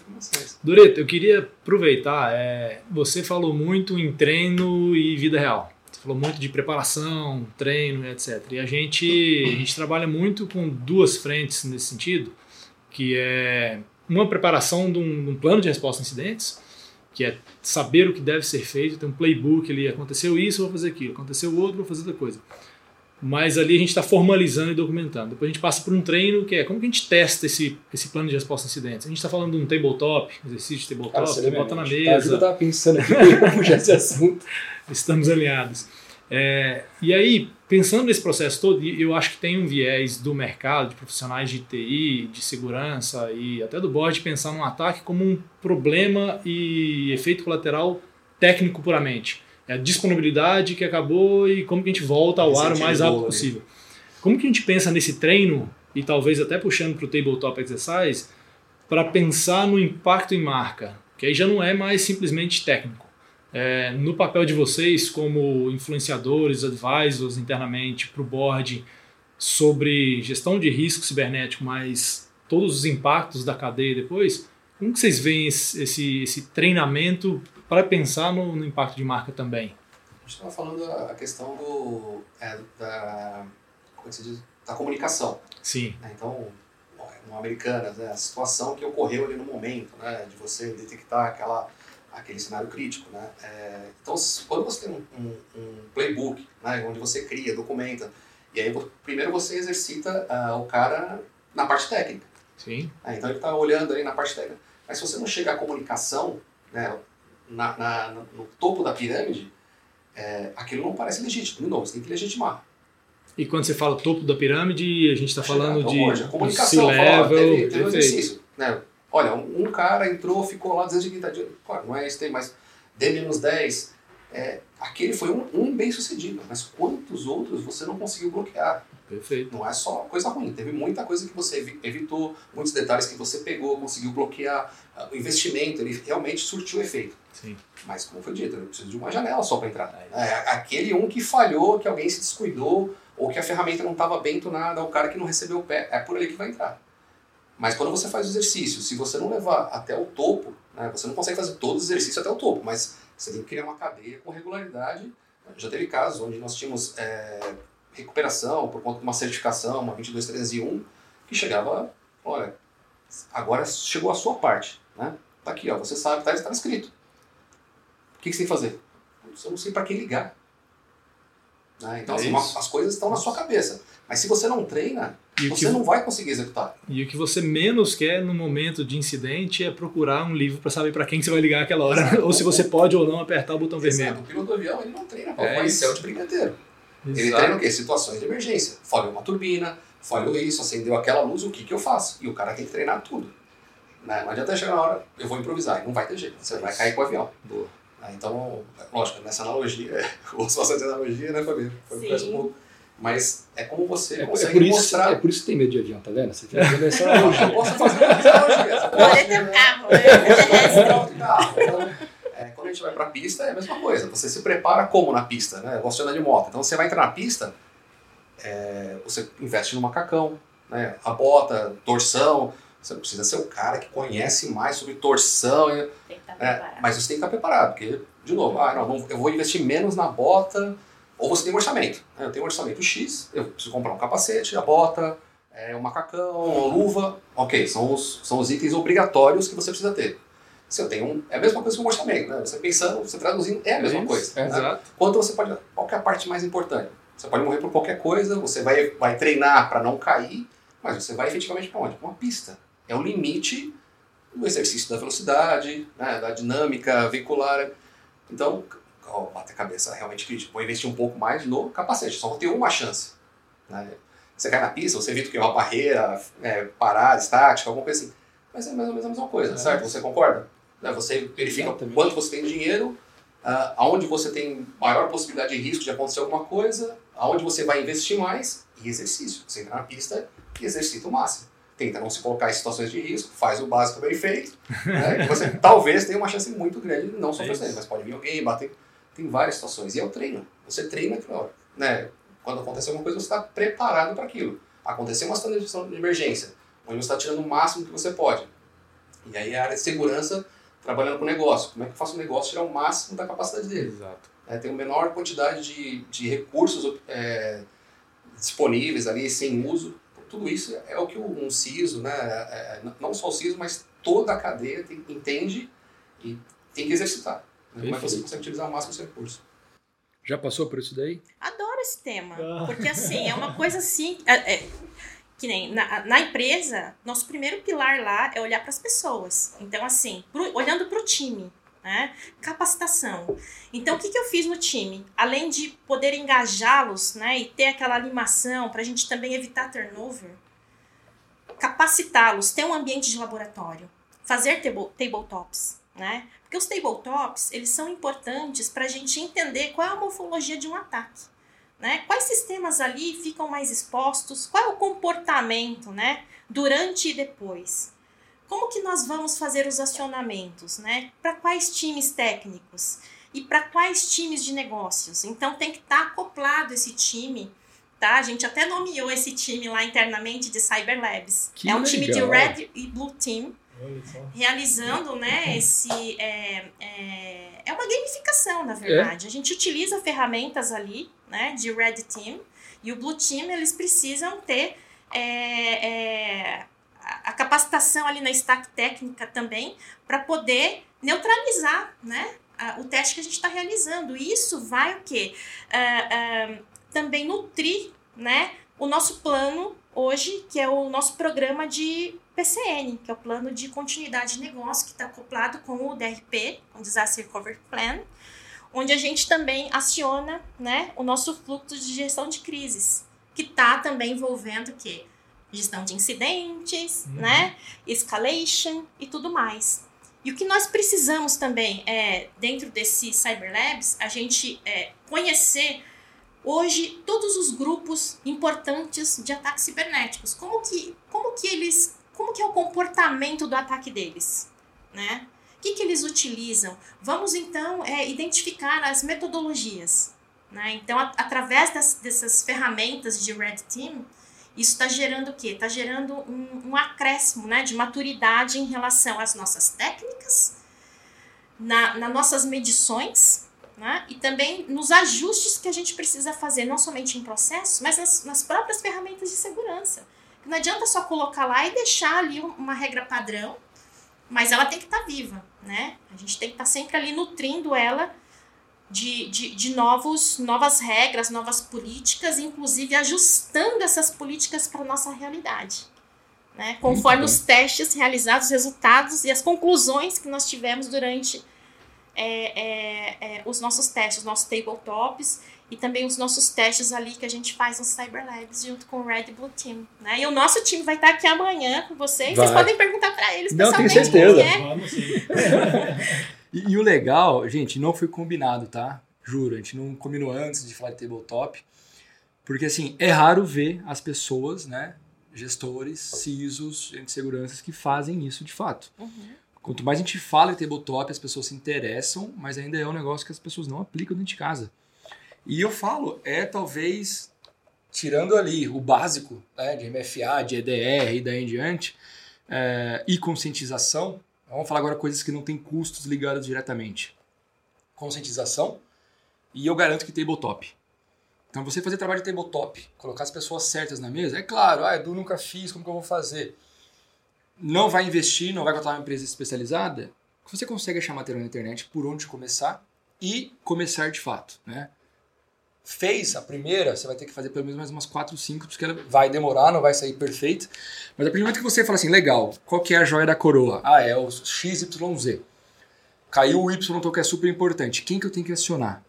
Speaker 4: Dureto, eu queria aproveitar, é, você falou muito em treino e vida real. Você falou muito de preparação, treino, etc. E a gente, a gente trabalha muito com duas frentes nesse sentido, que é uma preparação de um, de um plano de resposta a incidentes, que é saber o que deve ser feito, tem um playbook ali, aconteceu isso, vou fazer aquilo, aconteceu outro, vou fazer outra coisa. Mas ali a gente está formalizando e documentando. Depois a gente passa por um treino que é como que a gente testa esse, esse plano de resposta a incidentes. A gente está falando de um tabletop, exercício de tabletop, Cara, que bota na mesa.
Speaker 1: Eu estava pensando aqui puxar esse assunto.
Speaker 4: Estamos alinhados. É, e aí, pensando nesse processo todo, eu acho que tem um viés do mercado, de profissionais de TI, de segurança e até do board pensar num ataque como um problema e efeito colateral técnico puramente. É a disponibilidade que acabou e como que a gente volta ao ar o mais rápido possível. Como que a gente pensa nesse treino, e talvez até puxando para o Tabletop Exercise, para pensar no impacto em marca, que aí já não é mais simplesmente técnico é, no papel de vocês como influenciadores, advisors internamente para o board sobre gestão de risco cibernético, mas todos os impactos da cadeia depois, como que vocês veem esse, esse, esse treinamento para pensar no, no, impacto de marca também?
Speaker 3: A gente estava falando a questão do, é, da, como é se diz, da comunicação.
Speaker 4: Sim.
Speaker 3: Né? Então, no Americanas, né, a situação que ocorreu ali no momento, né, de você detectar aquela aquele cenário crítico. Né? É, então, quando você tem um, um, um, playbook, né, onde você cria, documenta, e aí primeiro você exercita uh, o cara na parte técnica.
Speaker 4: Sim.
Speaker 3: É, então ele está olhando ali na parte técnica. Mas se você não chega à comunicação, né, na, na, no topo da pirâmide, é, aquilo não parece legítimo. De novo, você tem que legitimar.
Speaker 4: E quando você fala topo da pirâmide, a gente está falando
Speaker 3: então,
Speaker 4: de,
Speaker 3: hoje, a comunicação,
Speaker 4: de level
Speaker 3: teve, teve um exercício. Né? Olha, um cara entrou, ficou lá 230 dias. Claro, não é esse tem, mas D-10. É, aquele foi um, um bem sucedido, mas quantos outros você não conseguiu bloquear?
Speaker 4: Perfeito.
Speaker 3: Não é só coisa ruim, teve muita coisa que você evitou, muitos detalhes que você pegou, conseguiu bloquear. Ah, o investimento, ele realmente surtiu efeito.
Speaker 4: Sim.
Speaker 3: Mas, como foi dito, eu preciso de uma janela só para entrar. É, aquele um que falhou, que alguém se descuidou, ou que a ferramenta não estava bem tunada, o cara que não recebeu o pé, é por ali que vai entrar. Mas quando você faz o exercício, se você não levar até o topo, né, você não consegue fazer todos os exercícios até o topo, mas você tem que criar uma cadeia com regularidade. Já teve casos onde nós tínhamos é, recuperação por conta de uma certificação, uma 22301, que chegava, olha, agora chegou a sua parte, né? Tá aqui, ó, você sabe, tá, está escrito. O que, que você tem que fazer? Eu não sei para quem ligar. Né? Então, é assim, uma, as coisas estão na sua cabeça. Mas se você não treina, e você que, não vai conseguir executar.
Speaker 4: E o que você menos quer no momento de incidente é procurar um livro para saber para quem você vai ligar aquela hora, Exato. ou se você pode ou não apertar o botão
Speaker 3: Exato.
Speaker 4: vermelho.
Speaker 3: O piloto do avião ele não treina para é céu de brincadeira. Exato. Ele treina o quê? Situações de emergência. Falhou uma turbina, falhou isso, acendeu aquela luz, o que, que eu faço? E o cara tem que treinar tudo. Né? Não adianta chegar na hora, eu vou improvisar, não vai ter jeito, você vai cair com o avião.
Speaker 4: Boa.
Speaker 3: Né? Então, lógico, nessa analogia, eu ouço bastante analogia, né, Fabiano? Foi um pouco mas é como você é, consegue é por
Speaker 1: isso,
Speaker 3: mostrar.
Speaker 1: É por isso que tem medo de avião, tá vendo? Você tem que essa analogia.
Speaker 3: Eu posso fazer uma analogia.
Speaker 2: Pode ter um carro, né?
Speaker 3: Então, é, quando a gente vai pra pista, é a mesma coisa. Você se prepara como na pista, né? Eu gosto de andar de moto. Então você vai entrar na pista, é, você investe no macacão, né? A bota, torção. Você não precisa ser o cara que conhece mais sobre torção.
Speaker 2: Tem que estar tá é,
Speaker 3: mas você tem que estar preparado, porque, de novo, ah, não, eu vou investir menos na bota ou você tem um orçamento. Né? Eu tenho um orçamento X, eu preciso comprar um capacete, a bota, é, um macacão, uma luva. Ok, são os, são os itens obrigatórios que você precisa ter. Se eu tenho um, é a mesma coisa que um orçamento, né? Você pensando, você traduzindo, é a mesma Isso, coisa.
Speaker 4: É né? Exato.
Speaker 3: Quanto você pode. Qual é a parte mais importante? Você pode morrer por qualquer coisa, você vai, vai treinar para não cair, mas você vai efetivamente para onde? Para uma pista. É o limite do exercício da velocidade, né? da dinâmica veicular. Então, bater a cabeça realmente crítico, vou investir um pouco mais no capacete, só vou ter uma chance. Né? Você cai na pista, você evita que uma barreira, é, parada, estática, alguma coisa assim. Mas é mais ou menos a mesma coisa, é. certo? Você concorda? Né? Você verifica Exatamente. quanto você tem de dinheiro, uh, aonde você tem maior possibilidade de risco de acontecer alguma coisa, aonde você vai investir mais e exercício. Você entra na pista e exercita o máximo. tenta não se colocar em situações de risco, faz o básico bem feito, né? Você talvez tenha uma chance muito grande de não sofrer
Speaker 4: É
Speaker 3: mas pode vir alguém, bater. Tem várias situações. E é o treino. Você treina aquela hora. Né? Quando acontecer alguma coisa, você está preparado para aquilo. Aconteceu uma situação de emergência, onde você está tirando o máximo que você pode. E aí a área de segurança trabalhando com o negócio. Como é que eu faço o negócio tirar o máximo da capacidade dele?
Speaker 4: Exato.
Speaker 3: É, tem a menor quantidade de, de recursos é, disponíveis ali, sem uso. Tudo isso é o que um CISO, né, é, não só o CISO, mas toda a cadeia tem, entende e tem que exercitar. Né, como é que você consegue utilizar o máximo do seu recurso.
Speaker 1: Já passou por isso daí?
Speaker 2: Adoro esse tema.
Speaker 4: Ah.
Speaker 2: Porque assim, é uma coisa assim. é- é, que nem na, na empresa, nosso primeiro pilar lá é olhar para as pessoas. Então, assim, pro- olhando para o time. Né? Capacitação. Então, o que, que eu fiz no time? Além de poder engajá-los né, e ter aquela animação para a gente também evitar turnover, capacitá-los, ter um ambiente de laboratório, fazer table, tabletops, né? Porque os tabletops, eles são importantes para a gente entender qual é a morfologia de um ataque, né? Quais sistemas ali ficam mais expostos, qual é o comportamento, né? Durante e depois. Como que nós vamos fazer os acionamentos, né? Para quais times técnicos e para quais times de negócios? Então tem que estar acoplado esse time, tá? A gente até nomeou esse time lá internamente de Cyber Labs.
Speaker 1: Que
Speaker 2: é um time de
Speaker 1: legal.
Speaker 2: Red e Blue Team. Realizando, né, esse é, é, é uma gamificação, na verdade. A gente utiliza ferramentas ali, né, de Red Team e o Blue Team eles precisam ter é, é, a capacitação ali na stack técnica também para poder neutralizar, né, a- o teste que a gente está realizando. E isso vai o quê? Ah, ah, também nutrir, né, o nosso plano hoje, que é o nosso programa de PCN, que é o plano de continuidade de negócio, que está acoplado com o DRP, o Disaster Recovery Plan, onde a gente também aciona né, o nosso fluxo de gestão de crises, que está também envolvendo o quê? Gestão de incidentes,
Speaker 4: Uhum.
Speaker 2: né, escalation e tudo mais. E o que nós precisamos também é, dentro desse Cyber Labs, a gente é, conhecer hoje todos os grupos importantes de ataques cibernéticos. Como que, como que eles, como que é o comportamento do ataque deles, né? O que, que eles utilizam? Vamos então é, identificar as metodologias, né? Então, a- através das- dessas ferramentas de Red Team, isso está gerando o quê? Está gerando um, um acréscimo, né, de maturidade em relação às nossas técnicas, na, nas nossas medições, né? E também nos ajustes que a gente precisa fazer, não somente em processos, mas nas, nas próprias ferramentas de segurança. Não adianta só colocar lá e deixar ali um- uma regra padrão, mas ela tem que estar viva, né? A gente tem que estar sempre ali nutrindo ela de, de, de novos, novas regras, novas políticas, inclusive ajustando essas políticas para a nossa realidade. Né? Conforme os testes realizados, os resultados e as conclusões que nós tivemos durante é, é, é, os nossos testes, os nossos tabletops e também os nossos testes ali que a gente faz no Cyber Labs junto com o Red Bull Team. Né? E o nosso time vai estar aqui amanhã com vocês. Vocês
Speaker 1: Vai.
Speaker 2: podem perguntar para eles
Speaker 1: Não, tenho
Speaker 2: pessoalmente
Speaker 1: certeza.
Speaker 2: quem é.
Speaker 4: Vamos sim.
Speaker 1: E, e o legal, gente, não foi combinado, tá? Juro, a gente não combinou antes de falar de tabletop. Porque, assim, é raro ver as pessoas, né? Gestores, CISOs, gente de seguranças que fazem isso de fato.
Speaker 2: Uhum.
Speaker 1: Quanto mais a gente fala em tabletop, as pessoas se interessam, mas ainda é um negócio que as pessoas não aplicam dentro de casa. E eu falo, é talvez, tirando ali o básico né, de MFA, de EDR e daí em diante, é, e conscientização, vamos falar agora coisas que não têm custos ligados diretamente. Conscientização, e eu garanto que tabletop. Então você fazer trabalho de tabletop, colocar as pessoas certas na mesa, é claro, ah, Edu, nunca fiz, como que eu vou fazer? não vai investir, não vai contratar uma empresa especializada, você consegue achar material na internet por onde começar e começar de fato, né? Fez a primeira, você vai ter que fazer pelo menos mais umas 4, 5, porque ela vai demorar, não vai sair perfeito. Mas a partir do momento que você fala assim, legal, qual que é a joia da coroa? Ah, é o XYZ. Caiu o Y, que é super importante. Quem que eu tenho que acionar?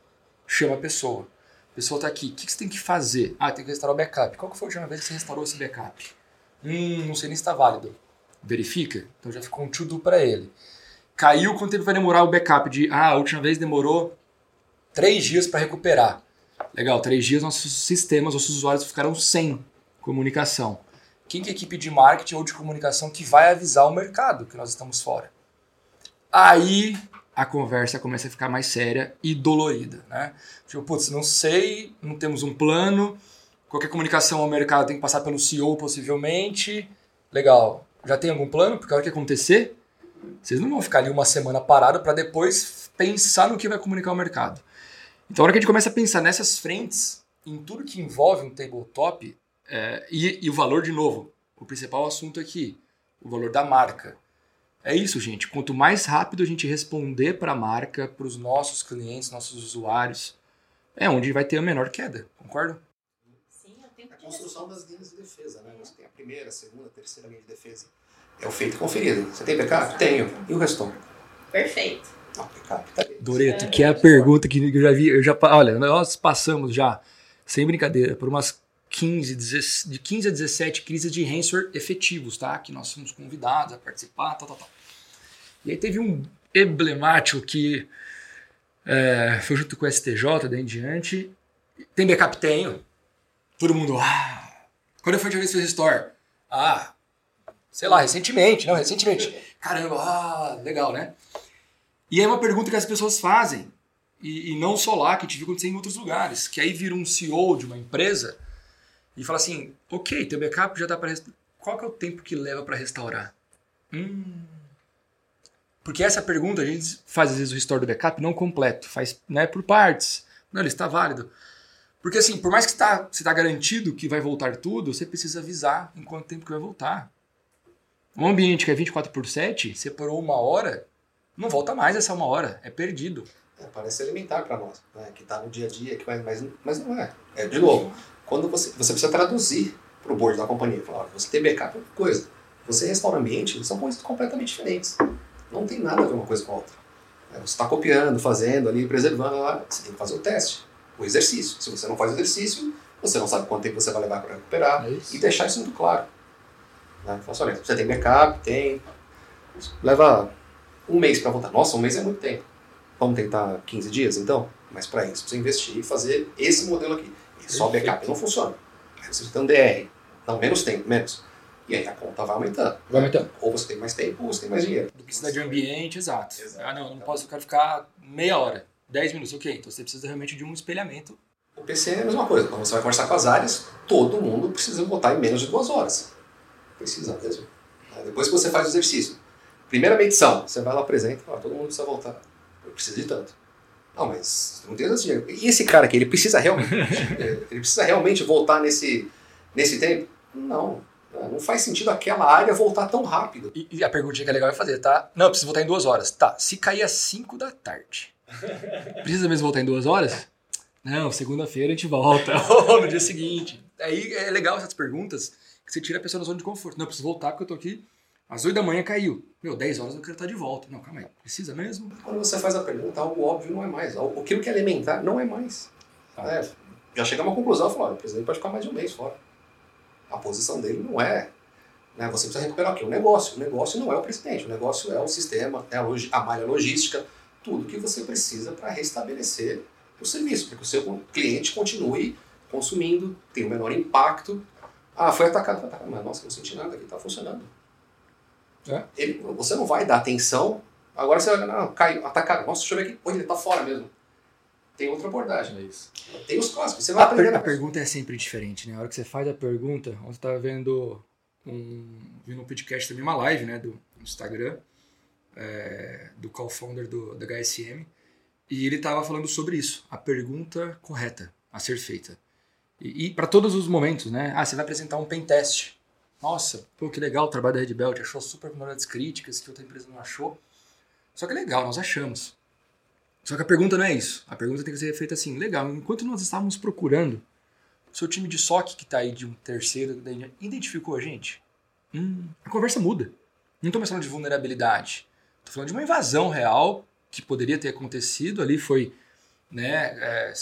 Speaker 1: Chama a pessoa. A pessoa está aqui. O que que você tem que fazer? Ah, tem que restaurar o backup. Qual que foi a última vez que você restaurou esse backup? Hum, não sei nem se está válido verifica. Então já ficou um to-do para ele. Caiu, quanto tempo vai demorar o backup? De, ah, a última vez demorou três dias para recuperar. Legal, três dias nossos sistemas, nossos usuários ficaram sem comunicação. Quem que é a equipe de marketing ou de comunicação que vai avisar o mercado que nós estamos fora? Aí a conversa começa a ficar mais séria e dolorida, né? Tipo, putz, não sei, não temos um plano, qualquer comunicação ao mercado tem que passar pelo CEO possivelmente. Legal, já tem algum plano? Porque a hora que acontecer, vocês não vão ficar ali uma semana parado para depois pensar no que vai comunicar ao mercado. Então, a hora que a gente começa a pensar nessas frentes, em tudo que envolve um tabletop, é, e, e o valor, de novo, o principal assunto aqui, o valor da marca. É isso, gente. Quanto mais rápido a gente responder para a marca, para os nossos clientes, nossos usuários, é onde vai ter a menor queda. Concorda?
Speaker 2: Sim, é o tempo
Speaker 3: A construção das linhas de defesa, né? Você tem a primeira, a segunda, a terceira linha de defesa. É o feito conferido. Você tem backup? Tenho. E o restante?
Speaker 2: Perfeito.
Speaker 1: Doreto, que é a pergunta que eu já vi, eu já, olha, nós passamos já, sem brincadeira, por umas 15, 16 de 15 a 17 crises de ransomware efetivos, tá? Que nós fomos convidados a participar, tal, tal, tal. E aí teve um emblemático que é, foi junto com o STJ, daí em diante. Tem backup? Tenho. Todo mundo, ah. Quando foi a última vez que fez restore? Ah, sei lá, recentemente, não, recentemente. Caramba, ah, legal, né? E é uma pergunta que as pessoas fazem, e, e não só lá, que gente viu acontecer em outros lugares, que aí vira um CEO de uma empresa e fala assim, ok, teu backup já dá para Qual que é o tempo que leva para restaurar? Hum. Porque essa pergunta a gente faz às vezes o restore do backup não completo, faz né, por partes. Não, ele está válido. Porque assim, por mais que tá, você está garantido que vai voltar tudo, você precisa avisar em quanto tempo que vai voltar. Um ambiente que é 24 por 7, separou uma hora, não volta mais essa uma hora, é perdido.
Speaker 3: É, parece elementar para nós, né? que está no dia a dia, que vai, mas, mas não é. é. De novo, quando você, você precisa traduzir para o board da companhia, falar, você tem backup é uma coisa, você restaura ambiente, são coisas completamente diferentes. Não tem nada a ver uma coisa com a outra. É, Você está copiando, fazendo ali, preservando, lá, você tem que fazer o teste, o exercício. Se você não faz o exercício, você não sabe quanto tempo você vai levar para recuperar
Speaker 1: É
Speaker 3: e deixar isso muito claro. Né? Fala assim, olha, você tem backup, tem. Leva um mês para voltar. Nossa, um mês é muito tempo. Vamos tentar 15 dias então? Mas para isso, você investir e fazer esse modelo aqui. E só backup não funciona. Aí você tem um DR. Não, menos tempo, menos. E aí a conta vai aumentando.
Speaker 1: Vai aumentando.
Speaker 3: Ou você tem mais tempo, ou você tem mais dinheiro.
Speaker 1: Duplicidade de ambiente, exato.
Speaker 3: Exato.
Speaker 1: Ah, não, não posso, eu quero ficar meia hora, 10 minutos, ok. Então você precisa realmente de um espelhamento.
Speaker 3: O PC é a mesma coisa. Quando você vai conversar com as áreas, todo mundo precisa botar em menos de duas horas. Precisa mesmo. Depois que você faz o exercício. Primeira medição, você vai lá apresenta, fala, todo mundo precisa voltar. Eu preciso de tanto. Não, mas não tem tanto dinheiro. E esse cara aqui, ele precisa realmente. ele precisa realmente voltar nesse, nesse tempo? Não. Não faz sentido aquela área voltar tão rápido.
Speaker 1: E, e a perguntinha que é legal é fazer, tá? Não, eu preciso voltar em duas horas. Tá, se cair às 5 da tarde, precisa mesmo voltar em duas horas? Não, segunda-feira a gente volta. Ou no dia seguinte. Aí é legal essas perguntas que você tira a pessoa da zona de conforto. Não, eu preciso voltar porque eu tô aqui. Às 8 da manhã caiu. Meu, 10 horas eu quero estar de volta. Não, calma aí. Precisa mesmo?
Speaker 3: Quando você faz a pergunta, algo óbvio não é mais. Aquilo que é elementar não é mais.
Speaker 1: Tá.
Speaker 3: É, já chega a uma conclusão, fala, olha, o presidente pode ficar mais de um mês fora. A posição dele não é. Né, você precisa recuperar o quê? O negócio. O negócio não é o presidente, o negócio é o sistema, é a, logi- a malha logística, tudo que você precisa para restabelecer o serviço, para que o seu cliente continue consumindo, tenha o menor impacto. Ah, foi atacado, foi atacado. Mas nossa, não senti nada aqui, está funcionando.
Speaker 1: É.
Speaker 3: Ele, você não vai dar atenção. Agora você vai, não, caiu, atacado. Nossa, deixa eu ver aqui. Pô, ele está fora mesmo. Tem outra abordagem.
Speaker 4: É isso.
Speaker 3: Tem os clássicos. Você vai
Speaker 1: A, per-
Speaker 3: aprender
Speaker 1: a
Speaker 3: na
Speaker 1: pergunta é sempre diferente, né? A hora que você faz a pergunta, ontem eu tava vendo um, vendo um podcast também, uma live, né, do Instagram, é, do co-founder do, da HSM, e ele tava falando sobre isso, a pergunta correta a ser feita. E, e para todos os momentos, né? Ah, você vai apresentar um pen test. Nossa, pô, que legal o trabalho da Red Belt, achou super melhores críticas que outra empresa não achou. Só que legal, nós achamos. Só que a pergunta não é isso. A pergunta tem que ser feita assim: legal, enquanto nós estávamos procurando, o seu time de SOC que está aí de um terceiro identificou a gente? Hum, a conversa muda. Não estou falando de vulnerabilidade. Estou falando de uma invasão real que poderia ter acontecido ali, foi né, é,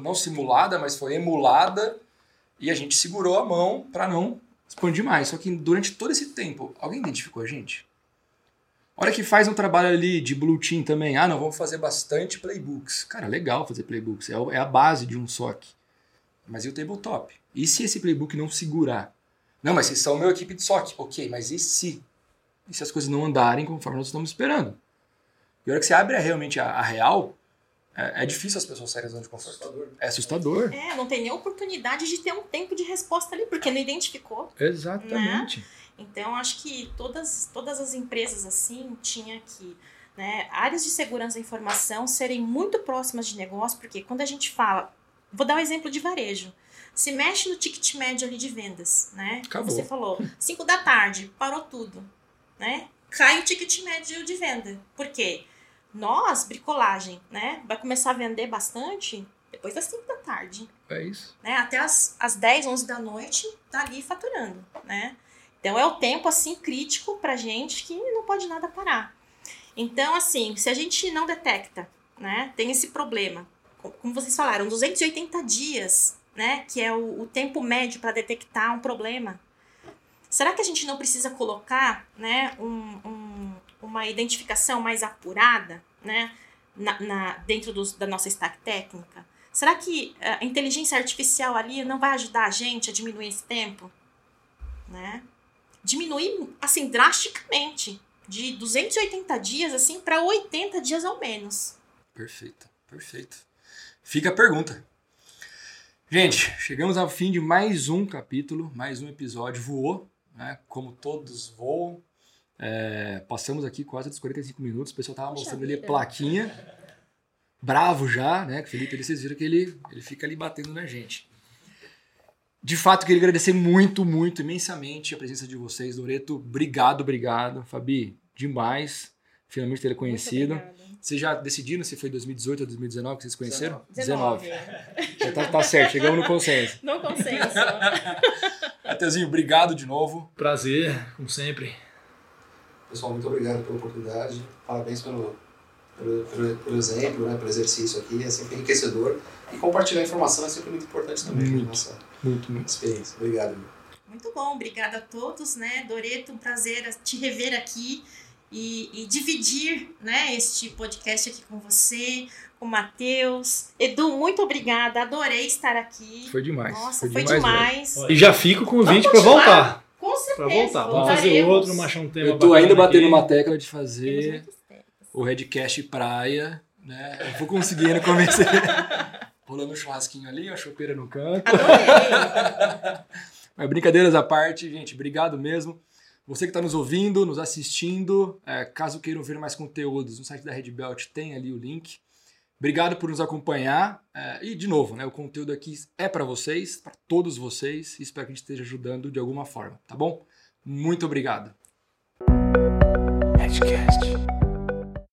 Speaker 1: não simulada, mas foi emulada e a gente segurou a mão para não expandir mais. Só que durante todo esse tempo, alguém identificou a gente? A hora que faz um trabalho ali de blue team também, ah, não, vamos fazer bastante playbooks. Cara, legal fazer playbooks, é é a base de um SOC. Mas e o tabletop? E se esse playbook não segurar? Não, mas vocês são meu equipe de SOC. Ok, mas e se? E se as coisas não andarem conforme nós estamos esperando? E a hora que você abre realmente a, a real, é, é, difícil as pessoas saírem da zona de conforto. Assustador. É assustador.
Speaker 2: É, não tem nem oportunidade de ter um tempo de resposta ali, porque não identificou.
Speaker 1: Exatamente.
Speaker 2: Né? Então, acho que todas, todas as empresas assim tinha que né, áreas de segurança da informação serem muito próximas de negócio, porque quando a gente fala, vou dar um exemplo de varejo. Se mexe no ticket médio ali de vendas, né?
Speaker 1: Acabou.
Speaker 2: Você falou, 5 da tarde, parou tudo, né? Cai o ticket médio de venda. Por quê? Nós, bricolagem, né? Vai começar a vender bastante depois das 5 da tarde.
Speaker 1: É isso.
Speaker 2: Né? Até as, as 10, 11 da noite, tá ali faturando, né? Então é o tempo, assim, crítico pra gente que não pode nada parar. Então, assim, se a gente não detecta, né? Tem esse problema. Como vocês falaram, 280 dias, né? Que é o, o tempo médio para detectar um problema. Será que a gente não precisa colocar, né? Um, um uma identificação mais apurada, né, na, na dentro dos, da nossa stack técnica? Será que a inteligência artificial ali não vai ajudar a gente a diminuir esse tempo? Né? Diminuir, assim, drasticamente. De 280 dias, assim, para 80 dias ao menos.
Speaker 1: Perfeito, perfeito. Fica a pergunta. Gente, chegamos ao fim de mais um capítulo, mais um episódio. Voou, né? Como todos voam. É, passamos aqui quase dos 45 minutos, o pessoal tava Poxa mostrando vida. ali a plaquinha. Bravo já, né? O Felipe, ele, vocês viram que ele, ele fica ali batendo na gente. De fato, queria agradecer muito, muito, imensamente a presença de vocês. Doreto, obrigado, obrigado. Fabi, demais. Finalmente ter conhecido. Vocês já decidiram se foi 2018 ou 2019 que vocês conheceram?
Speaker 2: 19.
Speaker 1: 19. Já tá, tá certo, chegamos no consenso.
Speaker 2: No consenso.
Speaker 1: Mateuzinho, obrigado de novo.
Speaker 4: Prazer, como sempre.
Speaker 3: Pessoal, muito obrigado pela oportunidade. Parabéns pelo, pelo, pelo, pelo exemplo, né, pelo exercício aqui. É sempre enriquecedor. E compartilhar informação é sempre muito importante também.
Speaker 1: Muito, nossa muito, muito.
Speaker 3: experiência. Obrigado.
Speaker 2: Muito bom, obrigada a todos, né? Doreto, um prazer te rever aqui e, e, dividir né, este podcast aqui com você, com o Matheus. Edu, muito obrigada, adorei estar aqui.
Speaker 1: Foi demais.
Speaker 2: Nossa, foi, foi demais. demais.
Speaker 4: E já fica o convite para voltar.
Speaker 2: Com certeza.
Speaker 4: Pra voltar. Vamos fazer outro, machar um tema.
Speaker 1: Eu tô ainda batendo aqui. uma tecla de fazer o Redcast Praia, né? Eu vou conseguindo convencer. Rolando um churrasquinho ali, a chopeira no canto.
Speaker 2: Adorei!
Speaker 1: Mas brincadeiras à parte, gente, obrigado mesmo. Você que está nos ouvindo, nos assistindo, é, caso queiram ver mais conteúdos, no site da Red Belt tem ali o link. Obrigado por nos acompanhar. É, e, de novo, né, o conteúdo aqui é para vocês, para todos vocês. Espero que a gente esteja ajudando de alguma forma, tá bom? Muito obrigado. Edcast.